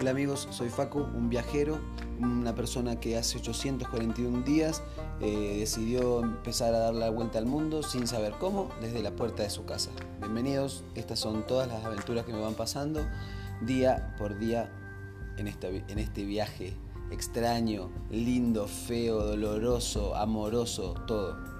Hola amigos, soy Facu, un viajero, una persona que hace 841 días eh, decidió empezar a dar la vuelta al mundo sin saber cómo, desde la puerta de su casa. Bienvenidos, estas son todas las aventuras que me van pasando día por día en este, este viaje extraño, lindo, feo, doloroso, amoroso, todo.